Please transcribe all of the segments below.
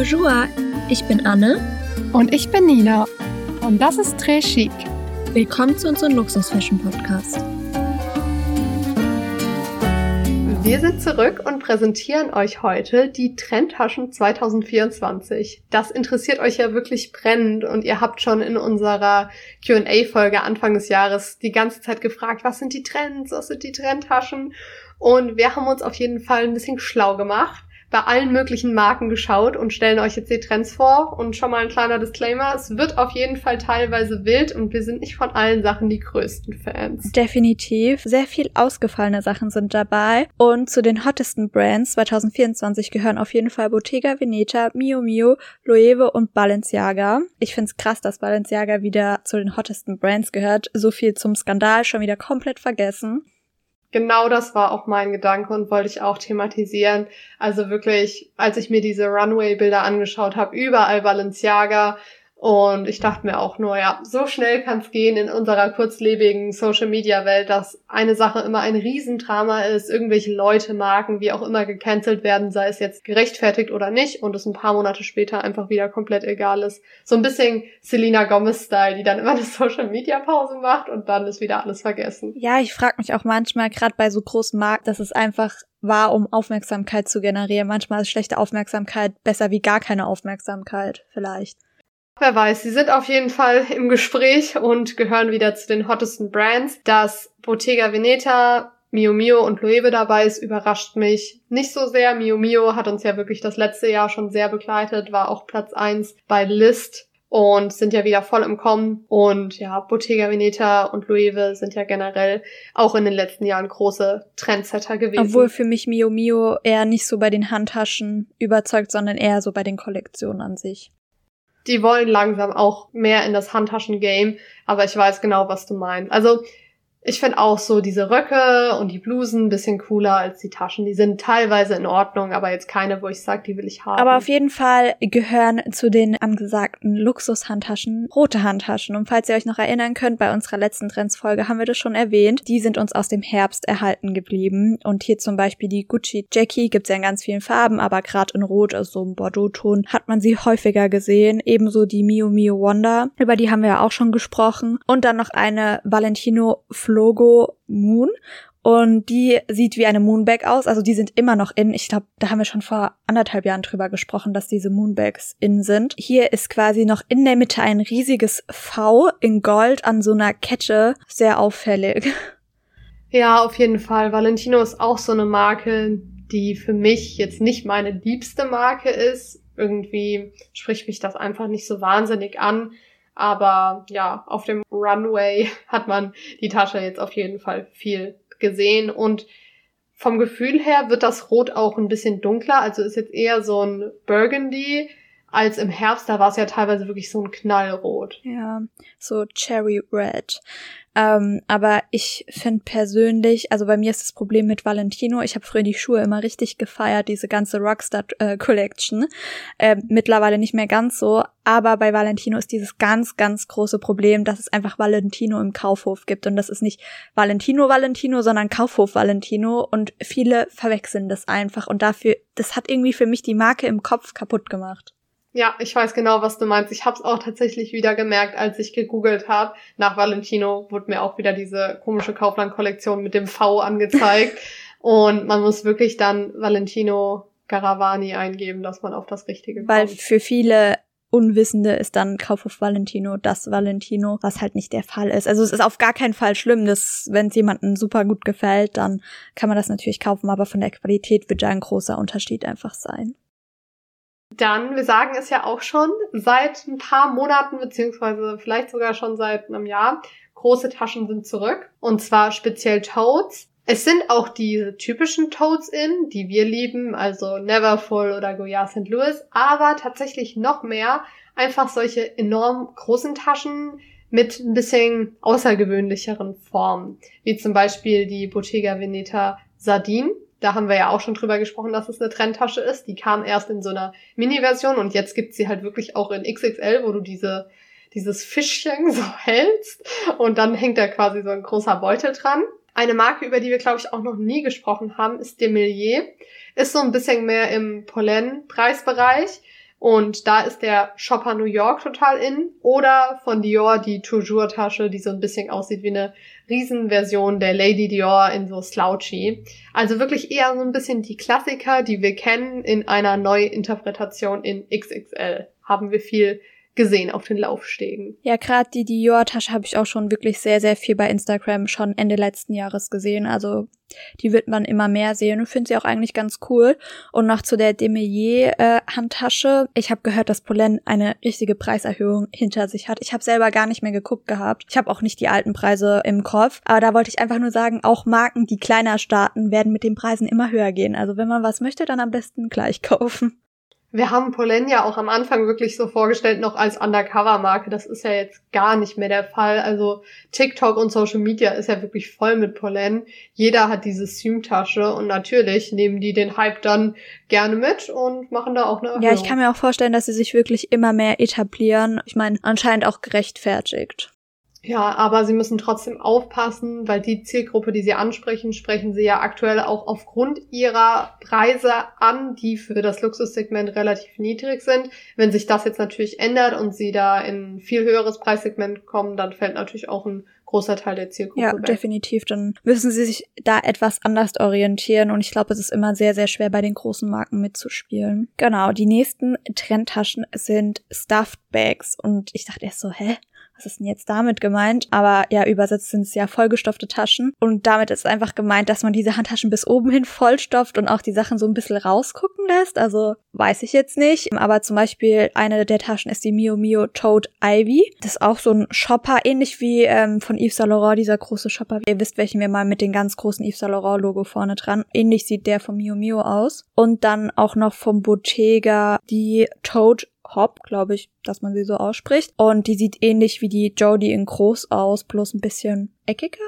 Bonjour, ich bin Anne. Und ich bin Nina. Und das ist Très Chic. Willkommen zu unserem Luxus-Fashion-Podcast. Wir sind zurück und präsentieren euch heute die Trendtaschen 2024. Das interessiert euch ja wirklich brennend und ihr habt schon in unserer Q&A-Folge Anfang des Jahres die ganze Zeit gefragt, was sind die Trends, was sind die Trendtaschen? Und wir haben uns auf jeden Fall ein bisschen schlau gemacht bei allen möglichen Marken geschaut und stellen euch jetzt die Trends vor. Und schon mal ein kleiner Disclaimer, es wird auf jeden Fall teilweise wild und wir sind nicht von allen Sachen die größten Fans. Definitiv. Sehr viel ausgefallene Sachen sind dabei. Und zu den hottesten Brands 2024 gehören auf jeden Fall Bottega Veneta, Mio Mio, Loewe und Balenciaga. Ich find's krass, dass Balenciaga wieder zu den hottesten Brands gehört. So viel zum Skandal schon wieder komplett vergessen. Genau das war auch mein Gedanke und wollte ich auch thematisieren. Also wirklich, als ich mir diese Runway-Bilder angeschaut habe, überall Balenciaga, und ich dachte mir auch nur, ja, so schnell kann es gehen in unserer kurzlebigen Social-Media-Welt, dass eine Sache immer ein Riesendrama ist, irgendwelche Leute, Marken, wie auch immer gecancelt werden, sei es jetzt gerechtfertigt oder nicht, und es ein paar Monate später einfach wieder komplett egal ist. So ein bisschen Selena Gomez-Style, die dann immer eine Social-Media-Pause macht und dann ist wieder alles vergessen. Ja, ich frage mich auch manchmal, gerade bei so großen Marken, dass es einfach war, um Aufmerksamkeit zu generieren. Manchmal ist schlechte Aufmerksamkeit besser wie gar keine Aufmerksamkeit, vielleicht. Wer weiß, sie sind auf jeden Fall im Gespräch und gehören wieder zu den hottesten Brands. Dass Bottega Veneta, Mio Mio und Loewe dabei ist, überrascht mich nicht so sehr. Mio Mio hat uns ja wirklich das letzte Jahr schon sehr begleitet, war auch Platz eins bei List und sind ja wieder voll im Kommen. Und ja, Bottega Veneta und Loewe sind ja generell auch in den letzten Jahren große Trendsetter gewesen. Obwohl für mich Mio Mio eher nicht so bei den Handtaschen überzeugt, sondern eher so bei den Kollektionen an sich die wollen langsam auch mehr in das Handtaschen-Game, aber ich weiß genau, was du meinst. Also ich finde auch so diese Röcke und die Blusen ein bisschen cooler als die Taschen. Die sind teilweise in Ordnung, aber jetzt keine, wo ich sage, die will ich haben. Aber auf jeden Fall gehören zu den angesagten Luxushandtaschen rote Handtaschen. Und falls ihr euch noch erinnern könnt, bei unserer letzten Trendsfolge haben wir das schon erwähnt. Die sind uns aus dem Herbst erhalten geblieben. Und hier zum Beispiel die Gucci Jackie gibt's ja in ganz vielen Farben, aber gerade in Rot, also so einem Bordeaux-Ton, hat man sie häufiger gesehen. Ebenso die Mio Mio Wonder. Über die haben wir ja auch schon gesprochen. Und dann noch eine Valentino Logo Moon und die sieht wie eine Moonbag aus. Also die sind immer noch in. Ich glaube, da haben wir schon vor anderthalb Jahren drüber gesprochen, dass diese Moonbags in sind. Hier ist quasi noch in der Mitte ein riesiges V in Gold an so einer Kette. Sehr auffällig. Ja, auf jeden Fall. Valentino ist auch so eine Marke, die für mich jetzt nicht meine liebste Marke ist. Irgendwie spricht mich das einfach nicht so wahnsinnig an. Aber ja, auf dem Runway hat man die Tasche jetzt auf jeden Fall viel gesehen. Und vom Gefühl her wird das Rot auch ein bisschen dunkler, also ist jetzt eher so ein Burgundy als im Herbst, da war es ja teilweise wirklich so ein Knallrot. Ja, so Cherry Red. Ähm, aber ich finde persönlich, also bei mir ist das Problem mit Valentino, ich habe früher die Schuhe immer richtig gefeiert, diese ganze Rockstar äh, Collection. Äh, mittlerweile nicht mehr ganz so, aber bei Valentino ist dieses ganz, ganz große Problem, dass es einfach Valentino im Kaufhof gibt. Und das ist nicht Valentino Valentino, sondern Kaufhof Valentino. Und viele verwechseln das einfach. Und dafür, das hat irgendwie für mich die Marke im Kopf kaputt gemacht. Ja, ich weiß genau, was du meinst. Ich habe es auch tatsächlich wieder gemerkt, als ich gegoogelt habe. Nach Valentino wurde mir auch wieder diese komische Kaufland-Kollektion mit dem V angezeigt. Und man muss wirklich dann Valentino Garavani eingeben, dass man auf das Richtige kommt. Weil für viele Unwissende ist dann Kaufhof Valentino das Valentino, was halt nicht der Fall ist. Also es ist auf gar keinen Fall schlimm, dass wenn es jemandem super gut gefällt, dann kann man das natürlich kaufen, aber von der Qualität wird da ein großer Unterschied einfach sein. Dann, wir sagen es ja auch schon, seit ein paar Monaten, beziehungsweise vielleicht sogar schon seit einem Jahr, große Taschen sind zurück. Und zwar speziell Toads. Es sind auch diese typischen Toads in, die wir lieben, also Neverfull oder Goya St. Louis, aber tatsächlich noch mehr einfach solche enorm großen Taschen mit ein bisschen außergewöhnlicheren Formen, wie zum Beispiel die Bottega Veneta Sardine. Da haben wir ja auch schon drüber gesprochen, dass es eine Trendtasche ist. Die kam erst in so einer Mini-Version und jetzt gibt's sie halt wirklich auch in XXL, wo du diese, dieses Fischchen so hältst und dann hängt da quasi so ein großer Beutel dran. Eine Marke, über die wir, glaube ich, auch noch nie gesprochen haben, ist Demilier. Ist so ein bisschen mehr im Pollen-Preisbereich Und da ist der Shopper New York total in. Oder von Dior die Toujours Tasche, die so ein bisschen aussieht wie eine Riesenversion der Lady Dior in so slouchy. Also wirklich eher so ein bisschen die Klassiker, die wir kennen, in einer Neuinterpretation in XXL. Haben wir viel gesehen auf den Laufstegen. Ja, gerade die Dior-Tasche habe ich auch schon wirklich sehr, sehr viel bei Instagram schon Ende letzten Jahres gesehen. Also die wird man immer mehr sehen und finde sie auch eigentlich ganz cool. Und noch zu der Demelier-Handtasche. Äh, ich habe gehört, dass Polen eine richtige Preiserhöhung hinter sich hat. Ich habe selber gar nicht mehr geguckt gehabt. Ich habe auch nicht die alten Preise im Kopf. Aber da wollte ich einfach nur sagen, auch Marken, die kleiner starten, werden mit den Preisen immer höher gehen. Also wenn man was möchte, dann am besten gleich kaufen. Wir haben Polen ja auch am Anfang wirklich so vorgestellt, noch als Undercover-Marke. Das ist ja jetzt gar nicht mehr der Fall. Also TikTok und Social Media ist ja wirklich voll mit Polen. Jeder hat diese Stream-Tasche und natürlich nehmen die den Hype dann gerne mit und machen da auch eine Erhöhung. Ja, ich kann mir auch vorstellen, dass sie sich wirklich immer mehr etablieren. Ich meine, anscheinend auch gerechtfertigt. Ja, aber sie müssen trotzdem aufpassen, weil die Zielgruppe, die sie ansprechen, sprechen sie ja aktuell auch aufgrund ihrer Preise an, die für das Luxussegment relativ niedrig sind. Wenn sich das jetzt natürlich ändert und sie da in ein viel höheres Preissegment kommen, dann fällt natürlich auch ein großer Teil der Zielgruppe ja, weg. definitiv. Dann müssen sie sich da etwas anders orientieren und ich glaube, es ist immer sehr, sehr schwer bei den großen Marken mitzuspielen. Genau, die nächsten Trendtaschen sind Stuffed Bags und ich dachte erst so, hä? Was ist denn jetzt damit gemeint? Aber ja, übersetzt sind es ja vollgestopfte Taschen. Und damit ist einfach gemeint, dass man diese Handtaschen bis oben hin vollstopft und auch die Sachen so ein bisschen rausgucken lässt. Also weiß ich jetzt nicht. Aber zum Beispiel eine der Taschen ist die Mio Mio Toad Ivy. Das ist auch so ein Shopper, ähnlich wie ähm, von Yves Saint Laurent, dieser große Shopper. Ihr wisst, welchen wir mal mit dem ganz großen Yves Saint Laurent Logo vorne dran. Ähnlich sieht der von Mio Mio aus. Und dann auch noch vom Bottega die Toad Hop, glaube ich, dass man sie so ausspricht. Und die sieht ähnlich wie die Jodie in groß aus, bloß ein bisschen eckiger.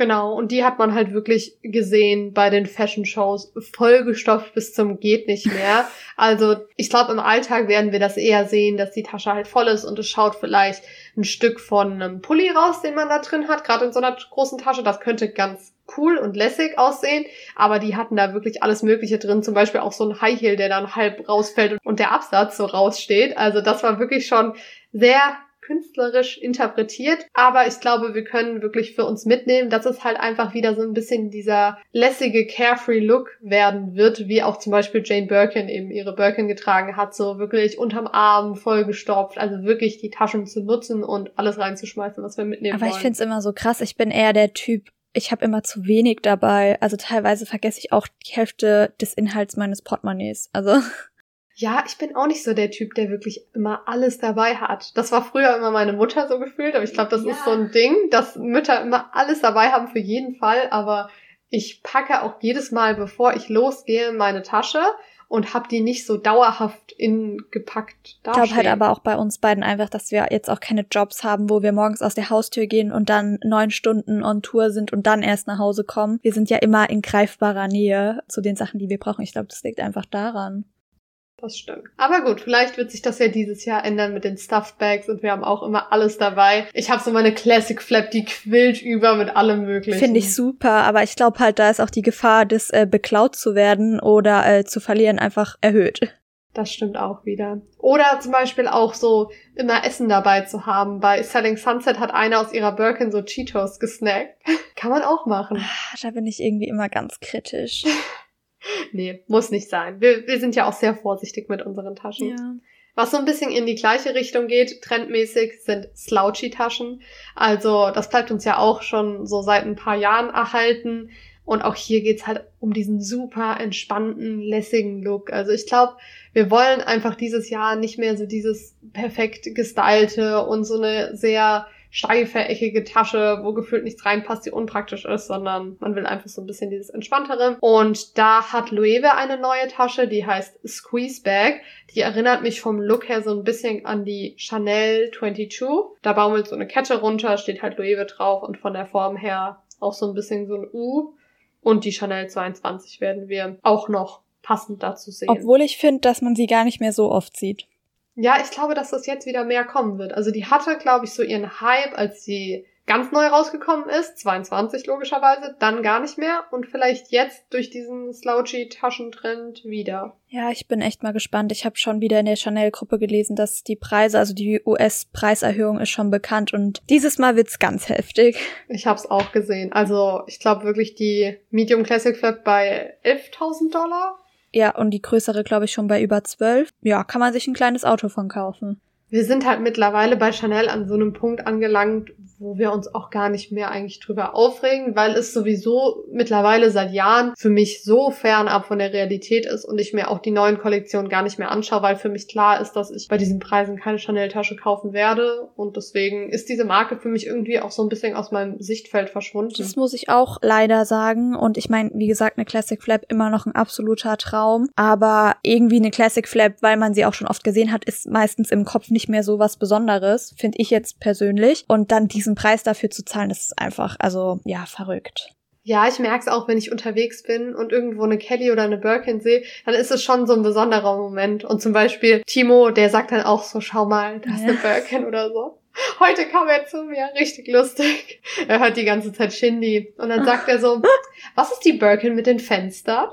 Genau, und die hat man halt wirklich gesehen bei den Fashion-Shows, vollgestopft bis zum geht nicht mehr. Also ich glaube, im Alltag werden wir das eher sehen, dass die Tasche halt voll ist und es schaut vielleicht ein Stück von einem Pulli raus, den man da drin hat, gerade in so einer großen Tasche. Das könnte ganz cool und lässig aussehen, aber die hatten da wirklich alles Mögliche drin, zum Beispiel auch so ein High Heel, der dann halb rausfällt und der Absatz so raussteht. Also das war wirklich schon sehr künstlerisch interpretiert, aber ich glaube, wir können wirklich für uns mitnehmen, dass es halt einfach wieder so ein bisschen dieser lässige, carefree Look werden wird, wie auch zum Beispiel Jane Birkin eben ihre Birkin getragen hat, so wirklich unterm Arm vollgestopft, also wirklich die Taschen zu nutzen und alles reinzuschmeißen, was wir mitnehmen aber wollen. Aber ich finde es immer so krass, ich bin eher der Typ, ich habe immer zu wenig dabei. Also teilweise vergesse ich auch die Hälfte des Inhalts meines Portemonnaies. Also ja, ich bin auch nicht so der Typ, der wirklich immer alles dabei hat. Das war früher immer meine Mutter so gefühlt, aber ich glaube, das ja. ist so ein Ding, dass Mütter immer alles dabei haben für jeden Fall, aber ich packe auch jedes Mal, bevor ich losgehe, meine Tasche und habe die nicht so dauerhaft ingepackt da. Ich glaube halt aber auch bei uns beiden einfach, dass wir jetzt auch keine Jobs haben, wo wir morgens aus der Haustür gehen und dann neun Stunden on Tour sind und dann erst nach Hause kommen. Wir sind ja immer in greifbarer Nähe zu den Sachen, die wir brauchen. Ich glaube, das liegt einfach daran. Das stimmt. Aber gut, vielleicht wird sich das ja dieses Jahr ändern mit den Stuffed Bags und wir haben auch immer alles dabei. Ich habe so meine Classic Flap, die quillt über mit allem möglichen. Finde ich super, aber ich glaube halt, da ist auch die Gefahr, das äh, beklaut zu werden oder äh, zu verlieren, einfach erhöht. Das stimmt auch wieder. Oder zum Beispiel auch so immer Essen dabei zu haben. Bei Selling Sunset hat einer aus ihrer Birkin so Cheetos gesnackt. Kann man auch machen. Ah, da bin ich irgendwie immer ganz kritisch. nee, muss nicht sein. Wir, wir sind ja auch sehr vorsichtig mit unseren Taschen. Ja. Was so ein bisschen in die gleiche Richtung geht, trendmäßig, sind Slouchy-Taschen. Also das bleibt uns ja auch schon so seit ein paar Jahren erhalten. Und auch hier geht's halt um diesen super entspannten, lässigen Look. Also ich glaube, wir wollen einfach dieses Jahr nicht mehr so dieses perfekt gestylte und so eine sehr steife, eckige Tasche, wo gefühlt nichts reinpasst, die unpraktisch ist, sondern man will einfach so ein bisschen dieses Entspanntere. Und da hat Loewe eine neue Tasche, die heißt Squeeze Bag. Die erinnert mich vom Look her so ein bisschen an die Chanel 22. Da baumelt so eine Kette runter, steht halt Loewe drauf und von der Form her auch so ein bisschen so ein U. Und die Chanel 22 werden wir auch noch passend dazu sehen. Obwohl ich finde, dass man sie gar nicht mehr so oft sieht. Ja, ich glaube, dass das jetzt wieder mehr kommen wird. Also die hatte, glaube ich, so ihren Hype, als sie ganz neu rausgekommen ist, 22 logischerweise, dann gar nicht mehr und vielleicht jetzt durch diesen Slouchy-Taschentrend wieder. Ja, ich bin echt mal gespannt. Ich habe schon wieder in der Chanel-Gruppe gelesen, dass die Preise, also die US-Preiserhöhung ist schon bekannt und dieses Mal wird's ganz heftig. Ich habe es auch gesehen. Also ich glaube wirklich die Medium Classic Flap bei 11.000 Dollar. Ja, und die größere, glaube ich, schon bei über 12. Ja, kann man sich ein kleines Auto von kaufen wir sind halt mittlerweile bei Chanel an so einem Punkt angelangt, wo wir uns auch gar nicht mehr eigentlich drüber aufregen, weil es sowieso mittlerweile seit Jahren für mich so fernab von der Realität ist und ich mir auch die neuen Kollektionen gar nicht mehr anschaue, weil für mich klar ist, dass ich bei diesen Preisen keine Chanel-Tasche kaufen werde und deswegen ist diese Marke für mich irgendwie auch so ein bisschen aus meinem Sichtfeld verschwunden. Das muss ich auch leider sagen und ich meine, wie gesagt, eine Classic Flap immer noch ein absoluter Traum, aber irgendwie eine Classic Flap, weil man sie auch schon oft gesehen hat, ist meistens im Kopf nicht nicht mehr so was Besonderes, finde ich jetzt persönlich. Und dann diesen Preis dafür zu zahlen, das ist einfach, also ja, verrückt. Ja, ich merke es auch, wenn ich unterwegs bin und irgendwo eine Kelly oder eine Birkin sehe, dann ist es schon so ein besonderer Moment. Und zum Beispiel Timo, der sagt dann auch so, schau mal, da ist ja. eine Birkin oder so. Heute kam er zu mir, richtig lustig. Er hört die ganze Zeit Shindy. Und dann sagt er so, was ist die Birkin mit den Fenstern?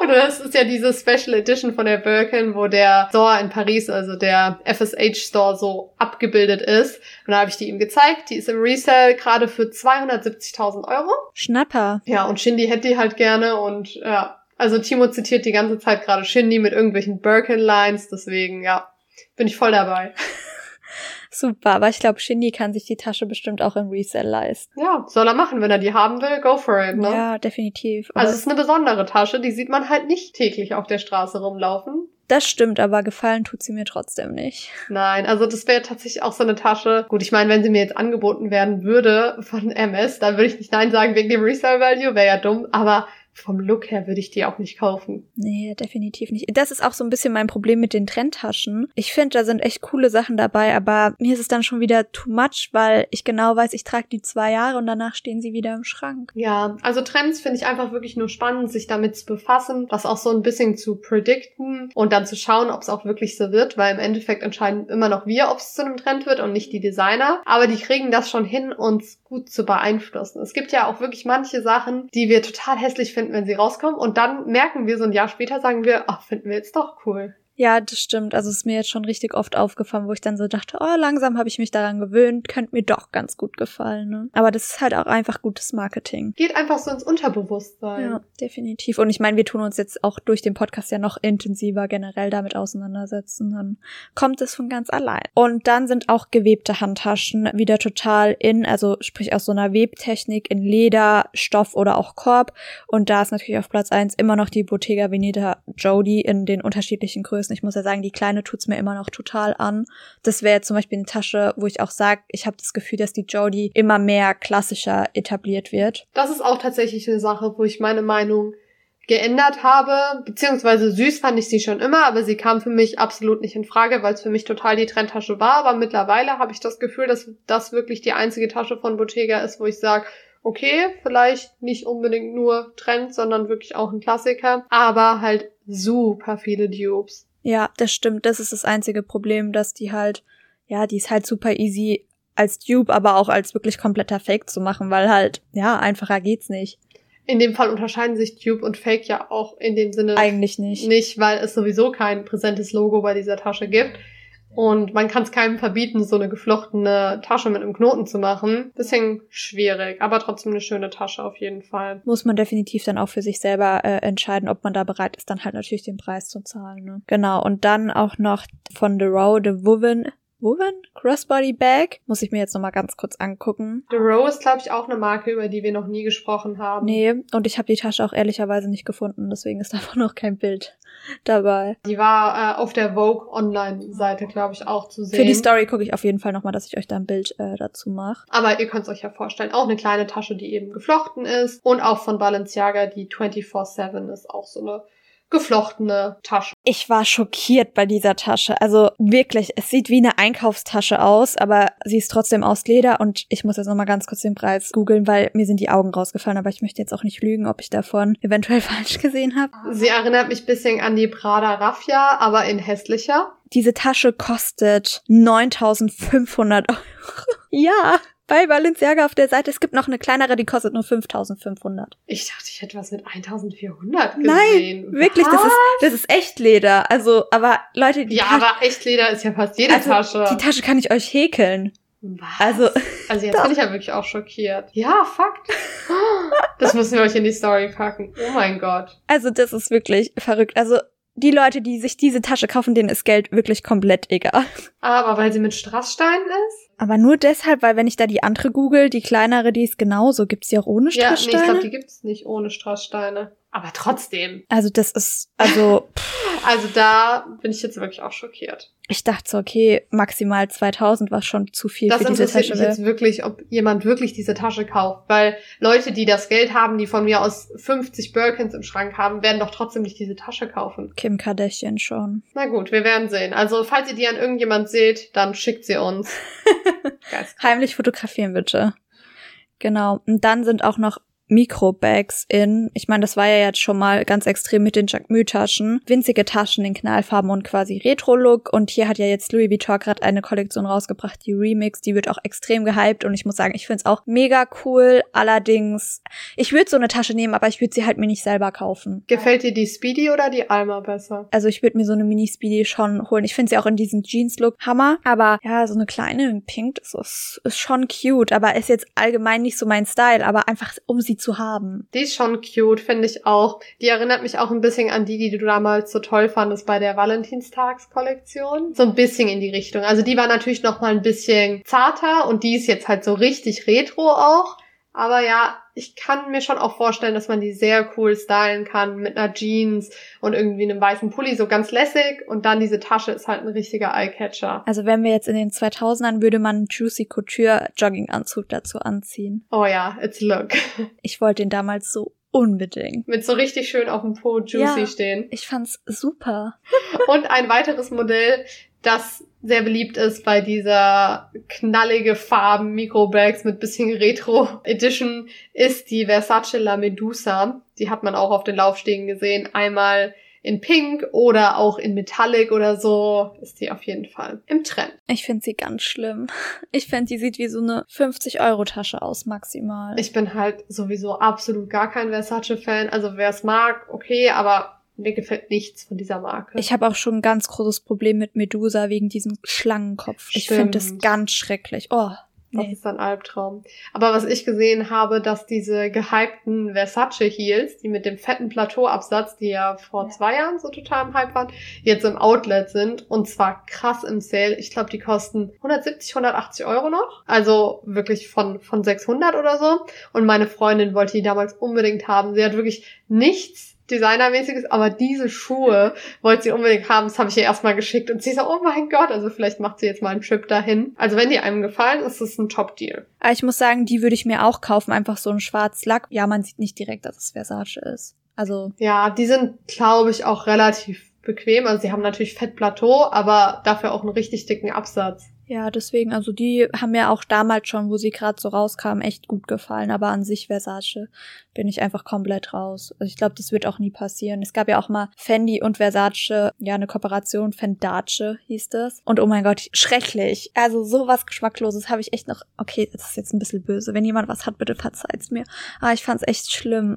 Und das ist ja diese Special Edition von der Birkin, wo der Store in Paris, also der FSH Store, so abgebildet ist. Und da habe ich die ihm gezeigt. Die ist im Resale gerade für 270.000 Euro. Schnapper. Ja, und Shindy hätte die halt gerne und ja. Also Timo zitiert die ganze Zeit gerade Shindy mit irgendwelchen Birkin-Lines, deswegen, ja, bin ich voll dabei. Super, aber ich glaube, Shindy kann sich die Tasche bestimmt auch im Resell leisten. Ja, soll er machen, wenn er die haben will, go for it, ne? Ja, definitiv. also es ist eine besondere Tasche, die sieht man halt nicht täglich auf der Straße rumlaufen. Das stimmt, aber gefallen tut sie mir trotzdem nicht. Nein, also das wäre tatsächlich auch so eine Tasche. Gut, ich meine, wenn sie mir jetzt angeboten werden würde von MS, dann würde ich nicht Nein sagen wegen dem Resale Value, wäre ja dumm. Aber vom Look her würde ich die auch nicht kaufen. Nee, definitiv nicht. Das ist auch so ein bisschen mein Problem mit den Trendtaschen. Ich finde, da sind echt coole Sachen dabei, aber mir ist es dann schon wieder too much, weil ich genau weiß, ich trage die zwei Jahre und danach stehen sie wieder im Schrank. Ja, also Trends finde ich einfach wirklich nur spannend, sich damit zu befassen, das auch so ein bisschen zu predikten und dann zu schauen, ob es auch wirklich so wird, weil im Endeffekt entscheiden immer noch wir, ob es zu einem Trend wird und nicht die Designer. Aber die kriegen das schon hin, uns gut zu beeinflussen. Es gibt ja auch wirklich manche Sachen, die wir total hässlich finden, wenn sie rauskommen. Und dann merken wir so ein Jahr später, sagen wir, ach, finden wir jetzt doch cool. Ja, das stimmt. Also es ist mir jetzt schon richtig oft aufgefallen, wo ich dann so dachte, oh, langsam habe ich mich daran gewöhnt, könnte mir doch ganz gut gefallen. Ne? Aber das ist halt auch einfach gutes Marketing. Geht einfach so ins Unterbewusstsein. Ja, definitiv. Und ich meine, wir tun uns jetzt auch durch den Podcast ja noch intensiver generell damit auseinandersetzen. Dann kommt es von ganz allein. Und dann sind auch gewebte Handtaschen wieder total in, also sprich aus so einer Webtechnik in Leder, Stoff oder auch Korb. Und da ist natürlich auf Platz eins immer noch die Bottega Veneta Jody in den unterschiedlichen Größen Größen. Ich muss ja sagen, die kleine tut's mir immer noch total an. Das wäre zum Beispiel eine Tasche, wo ich auch sage, ich habe das Gefühl, dass die Jody immer mehr klassischer etabliert wird. Das ist auch tatsächlich eine Sache, wo ich meine Meinung geändert habe, beziehungsweise süß fand ich sie schon immer, aber sie kam für mich absolut nicht in Frage, weil es für mich total die Trendtasche war. Aber mittlerweile habe ich das Gefühl, dass das wirklich die einzige Tasche von Bottega ist, wo ich sage, okay, vielleicht nicht unbedingt nur Trend, sondern wirklich auch ein Klassiker, aber halt super viele Dupes. Ja, das stimmt. Das ist das einzige Problem, dass die halt, ja, die ist halt super easy als Dupe, aber auch als wirklich kompletter Fake zu machen, weil halt, ja, einfacher geht's nicht. In dem Fall unterscheiden sich Dupe und Fake ja auch in dem Sinne eigentlich nicht. Nicht, weil es sowieso kein präsentes Logo bei dieser Tasche gibt. Und man kann es keinem verbieten, so eine geflochtene Tasche mit einem Knoten zu machen. Bisschen schwierig, aber trotzdem eine schöne Tasche auf jeden Fall. Muss man definitiv dann auch für sich selber äh, entscheiden, ob man da bereit ist, dann halt natürlich den Preis zu zahlen. Ne? Genau, und dann auch noch von The Row, The Woven Woven Crossbody Bag. Muss ich mir jetzt nochmal ganz kurz angucken. The Row ist, glaube ich, auch eine Marke, über die wir noch nie gesprochen haben. Nee, und ich habe die Tasche auch ehrlicherweise nicht gefunden, deswegen ist davon noch kein Bild dabei. Die war äh, auf der Vogue Online-Seite, glaube ich, auch zu sehen. Für die Story gucke ich auf jeden Fall nochmal, dass ich euch da ein Bild äh, dazu mache. Aber ihr könnt es euch ja vorstellen, auch eine kleine Tasche, die eben geflochten ist. Und auch von Balenciaga, die 24-7 ist auch so eine geflochtene Tasche. Ich war schockiert bei dieser Tasche. Also wirklich, es sieht wie eine Einkaufstasche aus, aber sie ist trotzdem aus Leder und ich muss jetzt nochmal ganz kurz den Preis googeln, weil mir sind die Augen rausgefallen, aber ich möchte jetzt auch nicht lügen, ob ich davon eventuell falsch gesehen habe. Sie erinnert mich bisschen an die Prada Raffia, aber in hässlicher. Diese Tasche kostet 9500 Euro. ja. Bei Balenciaga auf der Seite. Es gibt noch eine kleinere, die kostet nur 5500. Ich dachte, ich hätte was mit 1400 gesehen. Nein, wirklich, das ist, das ist echt Leder. Also, aber Leute, die Ja, Tasche, aber Echtleder ist ja fast jede also, Tasche. die Tasche kann ich euch häkeln. Was? Also, Also jetzt bin ich ja wirklich auch schockiert. Ja, Fakt. Das müssen wir euch in die Story packen. Oh mein Gott. also das ist wirklich verrückt. Also, die Leute, die sich diese Tasche kaufen, denen ist Geld wirklich komplett egal. Aber weil sie mit Strasssteinen ist? Aber nur deshalb, weil wenn ich da die andere google, die kleinere, die ist genauso. Gibt's die auch ohne Ja, nee, ich Strasssteine? glaube, die gibt's nicht ohne Strasssteine. Aber trotzdem. also das ist, also Also da bin ich jetzt wirklich auch schockiert. ich dachte so, okay, maximal 2000 war schon zu viel Das für diese interessiert Tasche. mich jetzt wirklich, ob jemand wirklich diese Tasche kauft. Weil Leute, die das Geld haben, die von mir aus 50 Birkins im Schrank haben, werden doch trotzdem nicht diese Tasche kaufen. Kim Kardashian schon. Na gut, wir werden sehen. Also, falls ihr die an irgendjemand seht, dann schickt sie uns. Heimlich fotografieren bitte. Genau. Und dann sind auch noch Mikrobags in. Ich meine, das war ja jetzt schon mal ganz extrem mit den Jacquemus-Taschen. Winzige Taschen in Knallfarben und quasi Retro-Look. Und hier hat ja jetzt Louis Vuitton gerade eine Kollektion rausgebracht, die Remix. Die wird auch extrem gehypt. Und ich muss sagen, ich finde es auch mega cool. Allerdings, ich würde so eine Tasche nehmen, aber ich würde sie halt mir nicht selber kaufen. Gefällt dir die Speedy oder die Alma besser? Also ich würde mir so eine Mini-Speedy schon holen. Ich finde sie auch in diesem Jeans-Look Hammer. Aber ja, so eine kleine in Pink, das ist, ist schon cute. Aber ist jetzt allgemein nicht so mein Style. Aber einfach, um sie zu haben. Die ist schon cute, finde ich auch. Die erinnert mich auch ein bisschen an die, die du damals so toll fandest bei der Valentinstagskollektion. So ein bisschen in die Richtung. Also die war natürlich noch mal ein bisschen zarter und die ist jetzt halt so richtig retro auch. Aber ja, ich kann mir schon auch vorstellen, dass man die sehr cool stylen kann mit einer Jeans und irgendwie einem weißen Pulli, so ganz lässig. Und dann diese Tasche ist halt ein richtiger Eyecatcher. Also wenn wir jetzt in den 2000ern, würde man einen Juicy Couture Jogginganzug dazu anziehen. Oh ja, it's look. Ich wollte den damals so unbedingt. mit so richtig schön auf dem Po juicy Ja. stehen. Ich fand's super. Und ein weiteres Modell, das sehr beliebt ist bei dieser knallige Farben Microbags mit bisschen Retro Edition, ist die Versace La Medusa. Die hat man auch auf den Laufstegen gesehen. Einmal in Pink oder auch in Metallic oder so ist die auf jeden Fall im Trend. Ich finde sie ganz schlimm. Ich finde, die sieht wie so eine 50-Euro-Tasche aus, maximal. Ich bin halt sowieso absolut gar kein Versace-Fan. Also wer es mag, okay, aber mir gefällt nichts von dieser Marke. Ich habe auch schon ein ganz großes Problem mit Medusa wegen diesem Schlangenkopf. Ich finde das Stimmt. ganz schrecklich. Oh, Das nee. ist ein Albtraum. Aber was ich gesehen habe, dass diese gehypten Versace Heels, die mit dem fetten Plateauabsatz, die ja vor zwei Jahren so total im Hype waren, jetzt im Outlet sind und zwar krass im Sale. Ich glaube, die kosten 170, 180 Euro noch. Also wirklich von, von 600 oder so. Und meine Freundin wollte die damals unbedingt haben. Sie hat wirklich nichts Designermäßiges, aber diese Schuhe wollte sie unbedingt haben. Das habe ich ihr erstmal geschickt und sie so, oh mein Gott, also vielleicht macht sie jetzt mal einen Trip dahin. Also wenn die einem gefallen, ist es ein Top-Deal. Ich muss sagen, die würde ich mir auch kaufen. Einfach so ein schwarz Lack. Ja, man sieht nicht direkt, dass es Versace ist. Also, Ja, die sind, glaube ich, auch relativ bequem. Also sie haben natürlich Fettplateau, aber dafür auch einen richtig dicken Absatz. Ja, deswegen, also die haben mir auch damals schon, wo sie gerade so rauskamen, echt gut gefallen. Aber an sich Versace bin ich einfach komplett raus. Also ich glaube, das wird auch nie passieren. Es gab ja auch mal Fendi und Versace, ja, eine Kooperation, Fendace hieß das. Und oh mein Gott, schrecklich. Also sowas Geschmackloses habe ich echt noch. Okay, das ist jetzt ein bisschen böse. Wenn jemand was hat, bitte verzeiht's mir. Aber ich fand's echt schlimm.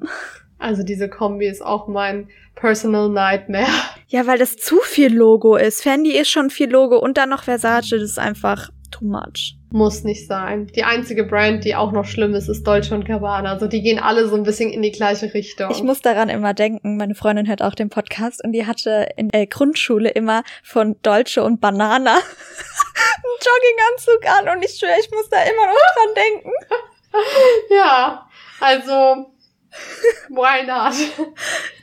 Also diese Kombi ist auch mein Personal Nightmare. Ja, weil das zu viel Logo ist. Fendi ist schon viel Logo und dann noch Versace, das ist einfach too much. Muss nicht sein. Die einzige Brand, die auch noch schlimm ist, ist Dolce und Gabbana. Also die gehen alle so ein bisschen in die gleiche Richtung. Ich muss daran immer denken, meine Freundin hört auch den Podcast und die hatte in der Grundschule immer von Dolce und Banana einen Jogginganzug an und ich schwöre, ich muss da immer noch dran denken. ja, also why not?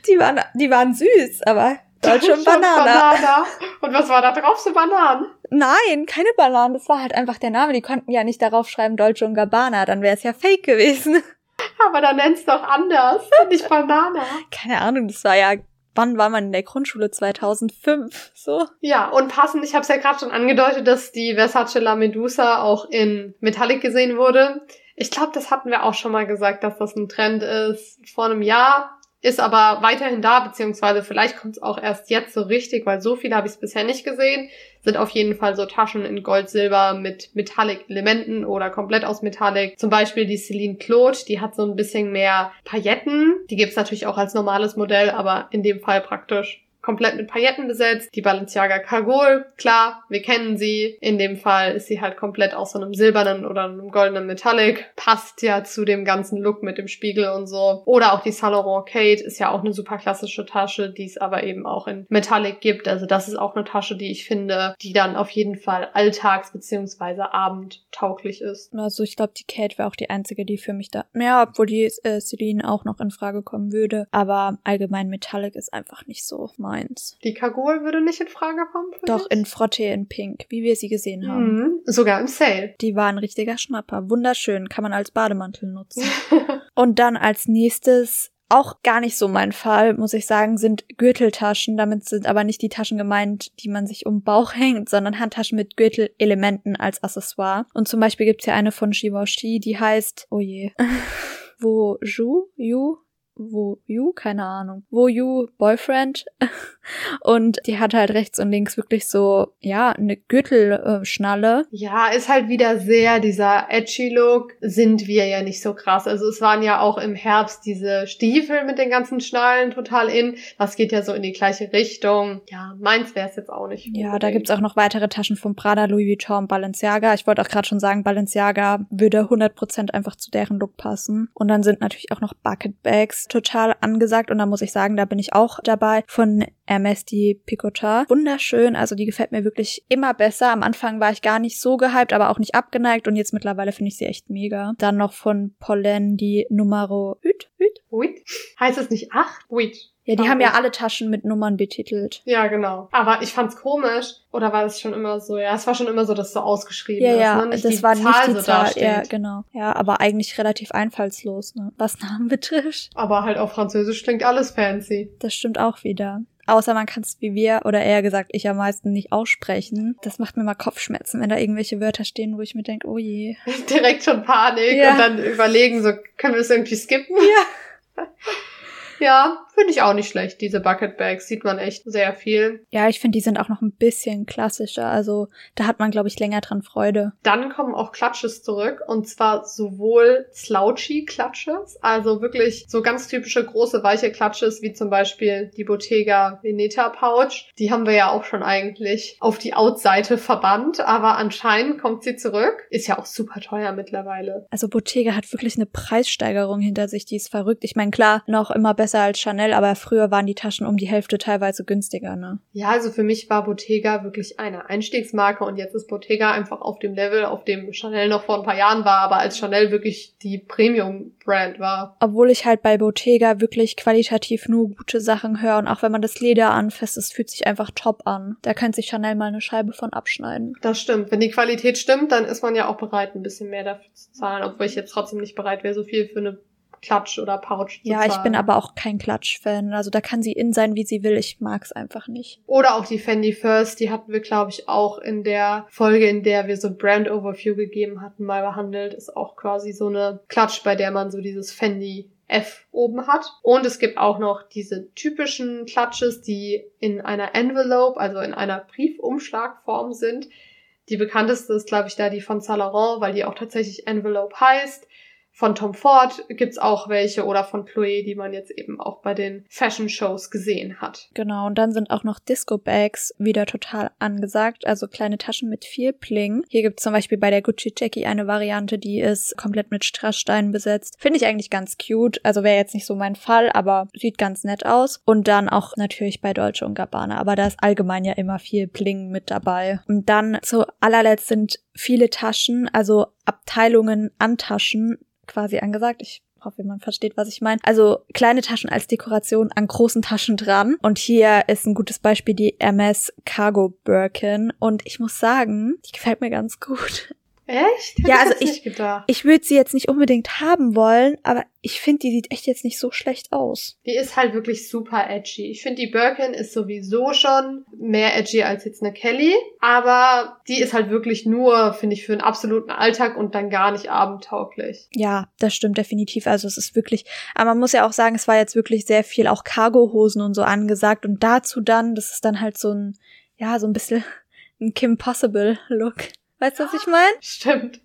Die waren, die waren süß, aber Dolce und Banana. Und was war da drauf? So Bananen? Nein, keine Bananen, das war halt einfach der Name. Die konnten ja nicht darauf schreiben Dolce und Gabbana, dann wäre es ja fake gewesen. Aber dann nenn's doch anders. Nicht Banana. Keine Ahnung, das war ja, wann war man in der Grundschule? 2005, so. Ja, und passend, ich habe es ja gerade schon angedeutet, dass die Versace La Medusa auch in Metallic gesehen wurde. Ich glaube, das hatten wir auch schon mal gesagt, dass das ein Trend ist. Vor einem Jahr ist aber weiterhin da, beziehungsweise vielleicht kommt es auch erst jetzt so richtig, weil so viele habe ich es bisher nicht gesehen. Sind auf jeden Fall so Taschen in Gold, Silber mit Metallic-Elementen oder komplett aus Metallic. Zum Beispiel die Celine Claude, die hat so ein bisschen mehr Pailletten. Die gibt's natürlich auch als normales Modell, aber in dem Fall praktisch komplett mit Pailletten besetzt. Die Balenciaga Cargol, klar, wir kennen sie. In dem Fall ist sie halt komplett aus so einem silbernen oder einem goldenen Metallic. Passt ja zu dem ganzen Look mit dem Spiegel und so. Oder auch die Saint Laurent Kate ist ja auch eine super klassische Tasche, die es aber eben auch in Metallic gibt. Also das ist auch eine Tasche, die ich finde, die dann auf jeden Fall alltags- bzw. abendtauglich ist. Also ich glaube, die Kate wäre auch die einzige, die für mich da. Ja, obwohl die äh, Celine auch noch in Frage kommen würde. Aber allgemein Metallic ist einfach nicht so mein meins. Die Kagol würde nicht in Frage kommen? Doch, in Frotte in Pink, wie wir sie gesehen haben. Mhm, sogar im Sale. Die war ein richtiger Schnapper. Wunderschön, kann man als Bademantel nutzen. Und dann als nächstes auch gar nicht so mein Fall, muss ich sagen, sind Gürteltaschen. Damit sind aber nicht die Taschen gemeint, die man sich um Bauch hängt, sondern Handtaschen mit Gürtelelementen als Accessoire. Und zum Beispiel gibt's hier eine von Shivoshi, die heißt, oh je, wo Ju, Ju, wo you, keine Ahnung, wo you Boyfriend und die hat halt rechts und links wirklich so, ja, eine Gürtelschnalle. Ja, ist halt wieder sehr dieser edgy Look, sind wir ja nicht so krass. Also es waren ja auch im Herbst diese Stiefel mit den ganzen Schnallen total in. Das geht ja so in die gleiche Richtung. Ja, meins wäre es jetzt auch nicht. Ja, da gibt's auch noch weitere Taschen von Prada, Louis Vuitton und Balenciaga. Ich wollte auch gerade schon sagen, Balenciaga würde 100% einfach zu deren Look passen. Und dann sind natürlich auch noch Bucket Bags total angesagt und da muss ich sagen, da bin ich auch dabei von Hermes die Picotin. Wunderschön, also die gefällt mir wirklich immer besser. Am Anfang war ich gar nicht so gehypt, aber auch nicht abgeneigt und jetzt mittlerweile finde ich sie echt mega. Dann noch von Pollen die Numero Hüt, Hüt? Huit? Heißt es nicht acht? Huit. Ja, die haben ja alle Taschen mit Nummern betitelt. Ja, genau. Aber ich fand's komisch. Oder war das schon immer so? Ja, es war schon immer so, dass so ausgeschrieben ja, ist. Ja, ne? nicht das war Zahl nicht die so Zahl. Ja, genau. Ja, aber eigentlich relativ einfallslos, ne? Was Namen betrifft. Aber halt auf Französisch klingt alles fancy. Das stimmt auch wieder. Außer man kann es wie wir oder eher gesagt ich am meisten nicht aussprechen. Das macht mir mal Kopfschmerzen, wenn da irgendwelche Wörter stehen, wo ich mir denke, oh je. Direkt schon Panik ja. und dann überlegen, so können wir es irgendwie skippen? Ja. Ja, finde ich auch nicht schlecht. Diese Bucket Bags sieht man echt sehr viel. Ja, ich finde, die sind auch noch ein bisschen klassischer. Also da hat man, glaube ich, länger dran Freude. Dann kommen auch Clutches zurück. Und zwar sowohl Slouchy Clutches, also wirklich so ganz typische große, weiche Clutches, wie zum Beispiel die Bottega Veneta Pouch. Die haben wir ja auch schon eigentlich auf die Out-Seite verbannt. Aber anscheinend kommt sie zurück. Ist ja auch super teuer mittlerweile. Also Bottega hat wirklich eine Preissteigerung hinter sich. Die ist verrückt. Ich meine, klar, noch immer besser besser als Chanel, aber früher waren die Taschen um die Hälfte teilweise günstiger, ne? Ja, also für mich war Bottega wirklich eine Einstiegsmarke und jetzt ist Bottega einfach auf dem Level, auf dem Chanel noch vor ein paar Jahren war, aber als Chanel wirklich die Premium-Brand war. Obwohl ich halt bei Bottega wirklich qualitativ nur gute Sachen höre und auch wenn man das Leder anfasst, es fühlt sich einfach top an. Da könnte sich Chanel mal eine Scheibe von abschneiden. Das stimmt. Wenn die Qualität stimmt, dann ist man ja auch bereit, ein bisschen mehr dafür zu zahlen, obwohl ich jetzt trotzdem nicht bereit wäre, so viel für eine Klatsch oder Pouch Ja, ich bin aber auch kein Klatsch-Fan. Also da kann sie in sein, wie sie will. Ich mag's einfach nicht. Oder auch die Fendi First, die hatten wir, glaube ich, auch in der Folge, in der wir so Brand Overview gegeben hatten, mal behandelt. Ist auch quasi so eine Klatsch, bei der man so dieses Fendi F oben hat. Und es gibt auch noch diese typischen Klatsches, die in einer Envelope, also in einer Briefumschlagform sind. Die bekannteste ist, glaube ich, da die von Saint Laurent, weil die auch tatsächlich Envelope heißt. Von Tom Ford gibt's auch welche oder von Chloe, die man jetzt eben auch bei den Fashion Shows gesehen hat. Genau, und dann sind auch noch Disco Bags wieder total angesagt, also kleine Taschen mit viel Pling. Hier gibt's zum Beispiel bei der Gucci Jackie eine Variante, die ist komplett mit Strasssteinen besetzt. Finde ich eigentlich ganz cute, also wäre jetzt nicht so mein Fall, aber sieht ganz nett aus. Und dann auch natürlich bei Deutsche und Gabbana, aber da ist allgemein ja immer viel Pling mit dabei. Und dann zu allerletzt sind viele Taschen, also Abteilungen an Taschen quasi angesagt. Ich hoffe, man versteht, was ich meine. Also kleine Taschen als Dekoration an großen Taschen dran. Und hier ist ein gutes Beispiel die MS Cargo Birkin. Und ich muss sagen, die gefällt mir ganz gut. Echt? Hätte Ja, ich also nicht gedacht. Ich würde sie jetzt nicht unbedingt haben wollen, aber ich finde, die sieht echt jetzt nicht so schlecht aus. Die ist halt wirklich super edgy. Ich finde, die Birkin ist sowieso schon mehr edgy als jetzt eine Kelly. Aber die ist halt wirklich nur, finde ich, für einen absoluten Alltag und dann gar nicht abendtauglich. Ja, das stimmt definitiv. Also es ist wirklich, aber man muss ja auch sagen, es war jetzt wirklich sehr viel auch Cargohosen und so angesagt und dazu dann, das ist dann halt so ein, ja, so ein bisschen ein Kim Possible Look. Weißt du, was ich meine? Stimmt.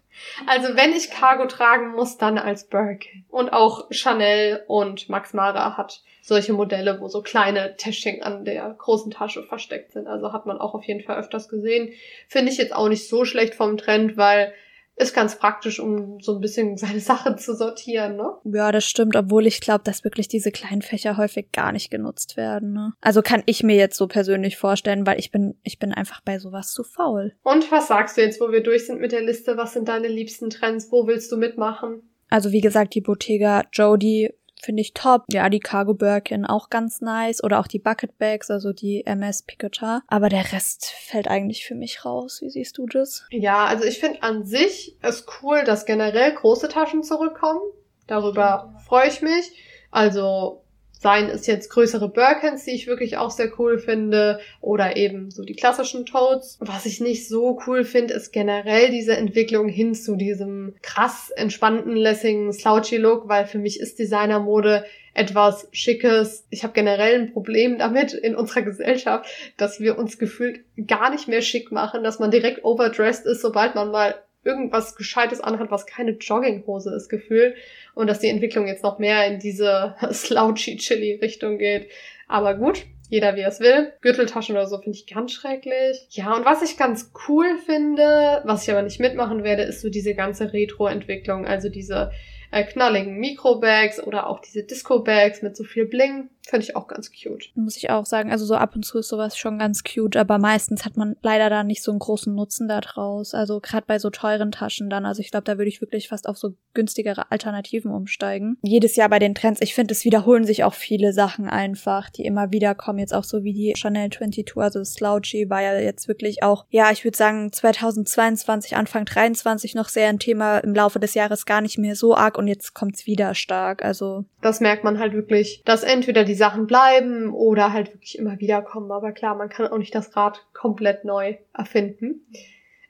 Also wenn ich Cargo tragen muss, dann als Birkin. Und auch Chanel und Max Mara hat solche Modelle, wo so kleine Täschchen an der großen Tasche versteckt sind. Also hat man auch auf jeden Fall öfters gesehen. Finde ich jetzt auch nicht so schlecht vom Trend, weil ist ganz praktisch, um so ein bisschen seine Sachen zu sortieren, ne? Ja, das stimmt, obwohl ich glaube, dass wirklich diese kleinen Fächer häufig gar nicht genutzt werden. Ne? Also kann ich mir jetzt so persönlich vorstellen, weil ich bin, ich bin einfach bei sowas zu faul. Und was sagst du jetzt, wo wir durch sind mit der Liste? Was sind deine liebsten Trends? Wo willst du mitmachen? Also wie gesagt, die Bottega Jody finde ich top. Ja, die Cargo Birkin auch ganz nice. Oder auch die Bucket Bags, also die MS Picotar. Aber der Rest fällt eigentlich für mich raus. Wie siehst du das? Ja, also ich finde an sich es cool, dass generell große Taschen zurückkommen. Darüber freue ich mich. Also seien es jetzt größere Birkins, die ich wirklich auch sehr cool finde, oder eben so die klassischen Toads. Was ich nicht so cool finde, ist generell diese Entwicklung hin zu diesem krass entspannten, lässigen, slouchy Look, weil für mich ist Designermode etwas Schickes. Ich habe generell ein Problem damit in unserer Gesellschaft, dass wir uns gefühlt gar nicht mehr schick machen, dass man direkt overdressed ist, sobald man mal irgendwas Gescheites anhat, was keine Jogginghose ist, gefühlt. Und dass die Entwicklung jetzt noch mehr in diese slouchy-chilly-Richtung geht. Aber gut, jeder wie er es will. Gürteltaschen oder so finde ich ganz schrecklich. Ja, und was ich ganz cool finde, was ich aber nicht mitmachen werde, ist so diese ganze Retro-Entwicklung. Also diese äh, knalligen Mikrobags oder auch diese Disco-Bags mit so viel Bling. Finde ich auch ganz cute. Muss ich auch sagen. Also so ab und zu ist sowas schon ganz cute, aber meistens hat man leider da nicht so einen großen Nutzen da draus. Also gerade bei so teuren Taschen dann. Also ich glaube, da würde ich wirklich fast auf so günstigere Alternativen umsteigen. Jedes Jahr bei den Trends, ich finde, es wiederholen sich auch viele Sachen einfach, die immer wieder kommen. Jetzt auch so wie die Chanel 22, also Slouchy war ja jetzt wirklich auch, ja, ich würde sagen 2022, Anfang 23 noch sehr ein Thema im Laufe des Jahres gar nicht mehr so arg und jetzt kommt's wieder stark. Also Das merkt man halt wirklich, dass entweder die Sachen bleiben oder halt wirklich immer wieder kommen. Aber klar, man kann auch nicht das Rad komplett neu erfinden.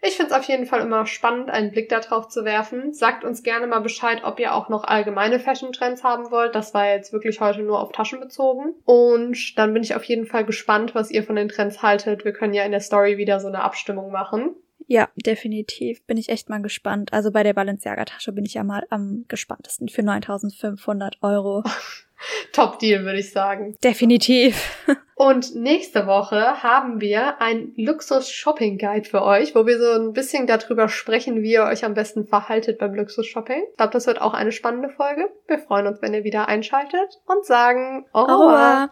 Ich finde es auf jeden Fall immer spannend, einen Blick darauf zu werfen. Sagt uns gerne mal Bescheid, ob ihr auch noch allgemeine Fashion-Trends haben wollt. Das war jetzt wirklich heute nur auf Taschen bezogen. Und dann bin ich auf jeden Fall gespannt, was ihr von den Trends haltet. Wir können ja in der Story wieder so eine Abstimmung machen. Ja, definitiv. Bin ich echt mal gespannt. Also bei der Balenciaga-Tasche bin ich ja mal am gespanntesten für 9500 Euro. Top Deal, würde ich sagen. Definitiv. Und nächste Woche haben wir ein Luxus-Shopping-Guide für euch, wo wir so ein bisschen darüber sprechen, wie ihr euch am besten verhaltet beim Luxus-Shopping. Ich glaube, das wird auch eine spannende Folge. Wir freuen uns, wenn ihr wieder einschaltet und sagen. Au revoir.